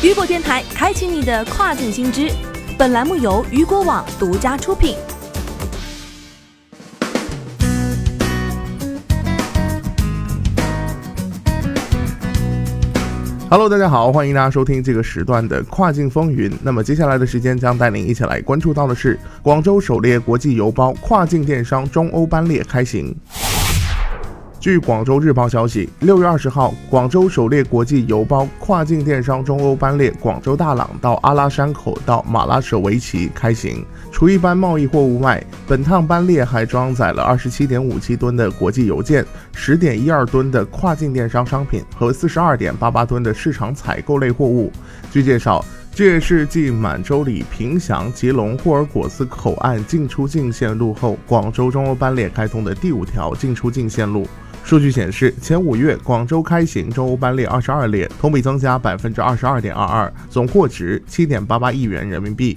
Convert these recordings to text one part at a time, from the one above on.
雨果电台开启你的跨境新知。本栏目由雨果网独家出品。Hello，大家好，欢迎大家收听这个时段的跨境风云。那么接下来的时间将带领一起来关注到的是广州首列国际邮包跨境电商中欧班列开行。据广州日报消息，六月二十号，广州首列国际邮包跨境电商中欧班列广州大朗到阿拉山口到马拉舍维奇开行。除一般贸易货物外，本趟班列还装载了二十七点五七吨的国际邮件、十点一二吨的跨境电商商品和四十二点八八吨的市场采购类货物。据介绍，这也是继满洲里、凭祥、吉隆、霍尔果斯口岸进出境线路后，广州中欧班列开通的第五条进出境线路。数据显示，前五月广州开行中欧班列二十二列，同比增加百分之二十二点二二，总货值七点八八亿元人民币。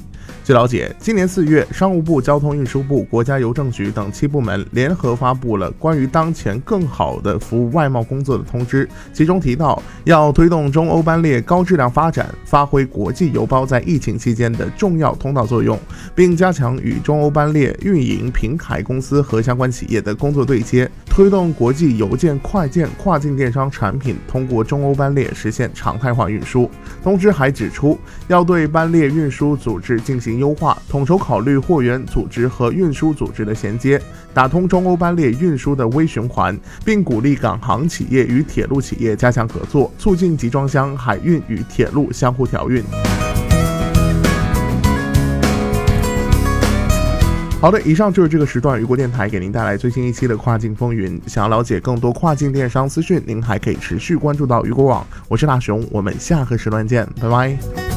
据了解，今年四月，商务部、交通运输部、国家邮政局等七部门联合发布了关于当前更好的服务外贸工作的通知，其中提到要推动中欧班列高质量发展，发挥国际邮包在疫情期间的重要通道作用，并加强与中欧班列运营平台公司和相关企业的工作对接，推动国际邮件快件跨境电商产品通过中欧班列实现常态化运输。通知还指出，要对班列运输组织进行优化，统筹考虑货源组织和运输组织的衔接，打通中欧班列运输的微循环，并鼓励港航企业与铁路企业加强合作，促进集装箱海运与铁路相互调运。好的，以上就是这个时段雨果电台给您带来最新一期的跨境风云。想要了解更多跨境电商资讯，您还可以持续关注到雨果网。我是大熊，我们下个时段见，拜拜。